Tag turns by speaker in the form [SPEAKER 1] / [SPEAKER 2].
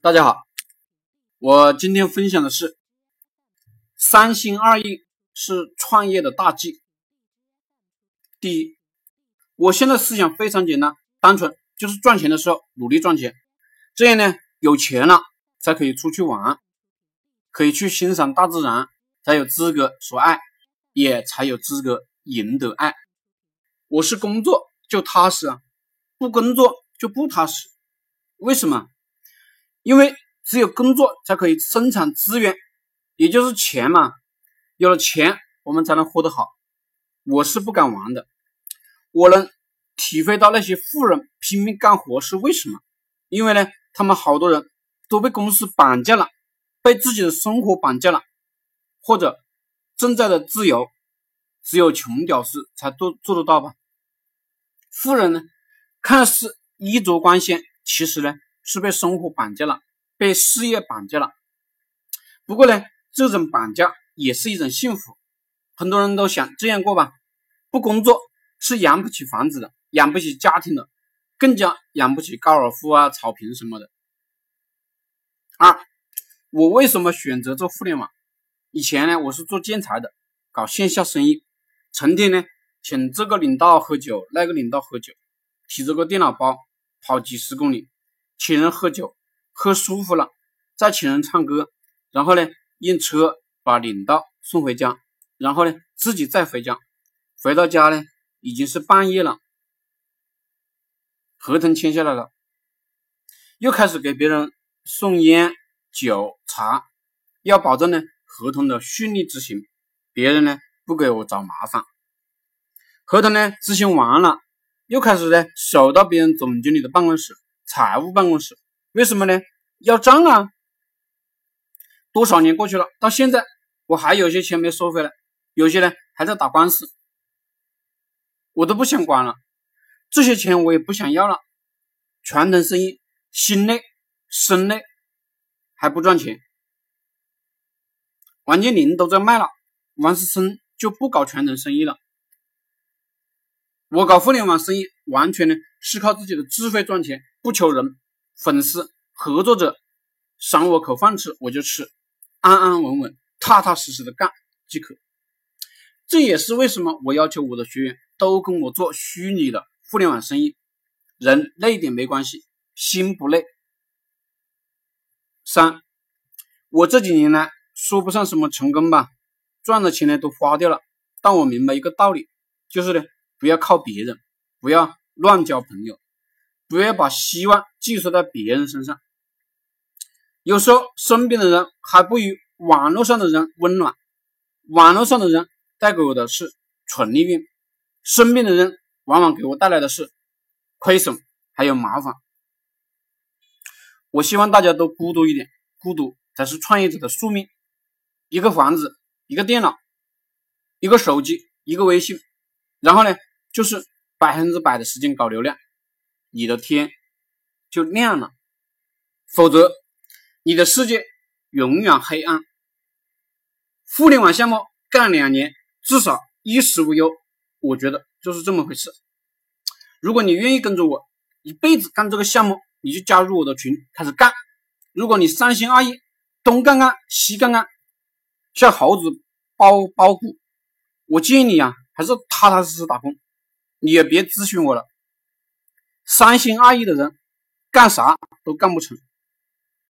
[SPEAKER 1] 大家好，我今天分享的是三心二意是创业的大忌。第一，我现在思想非常简单单纯，就是赚钱的时候努力赚钱，这样呢，有钱了才可以出去玩，可以去欣赏大自然，才有资格说爱，也才有资格赢得爱。我是工作就踏实啊，不工作就不踏实，为什么？因为只有工作才可以生产资源，也就是钱嘛。有了钱，我们才能活得好。我是不敢玩的。我能体会到那些富人拼命干活是为什么？因为呢，他们好多人都被公司绑架了，被自己的生活绑架了，或者正在的自由，只有穷屌丝才做做得到吧？富人呢，看似衣着光鲜，其实呢？是被生活绑架了，被事业绑架了。不过呢，这种绑架也是一种幸福。很多人都想这样过吧，不工作是养不起房子的，养不起家庭的，更加养不起高尔夫啊、草坪什么的。二，我为什么选择做互联网？以前呢，我是做建材的，搞线下生意，成天呢请这个领导喝酒，那个领导喝酒，提着个电脑包跑几十公里。请人喝酒，喝舒服了，再请人唱歌，然后呢，用车把领导送回家，然后呢，自己再回家。回到家呢，已经是半夜了，合同签下来了，又开始给别人送烟、酒、茶，要保证呢合同的顺利执行，别人呢不给我找麻烦。合同呢执行完了，又开始呢守到别人总经理的办公室。财务办公室，为什么呢？要账啊！多少年过去了，到现在我还有些钱没收回来，有些呢还在打官司，我都不想管了。这些钱我也不想要了。传统生意心累、身累，还不赚钱。王健林都在卖了，王思聪就不搞传统生意了。我搞互联网生意，完全呢是靠自己的智慧赚钱。不求人、粉丝、合作者赏我口饭吃，我就吃，安安稳稳、踏踏实实的干即可。这也是为什么我要求我的学员都跟我做虚拟的互联网生意，人累点没关系，心不累。三，我这几年呢，说不上什么成功吧，赚的钱呢都花掉了。但我明白一个道理，就是呢，不要靠别人，不要乱交朋友。不要把希望寄托在别人身上。有时候身边的人还不如网络上的人温暖。网络上的人带给我的是纯利润，身边的人往往给我带来的是亏损还有麻烦。我希望大家都孤独一点，孤独才是创业者的宿命。一个房子，一个电脑，一个手机，一个微信，然后呢，就是百分之百的时间搞流量。你的天就亮了，否则你的世界永远黑暗。互联网项目干两年，至少衣食无忧，我觉得就是这么回事。如果你愿意跟着我一辈子干这个项目，你就加入我的群开始干。如果你三心二意，东干干西干干，像猴子包包谷，我建议你啊，还是踏踏实实打工，你也别咨询我了。三心二意的人，干啥都干不成。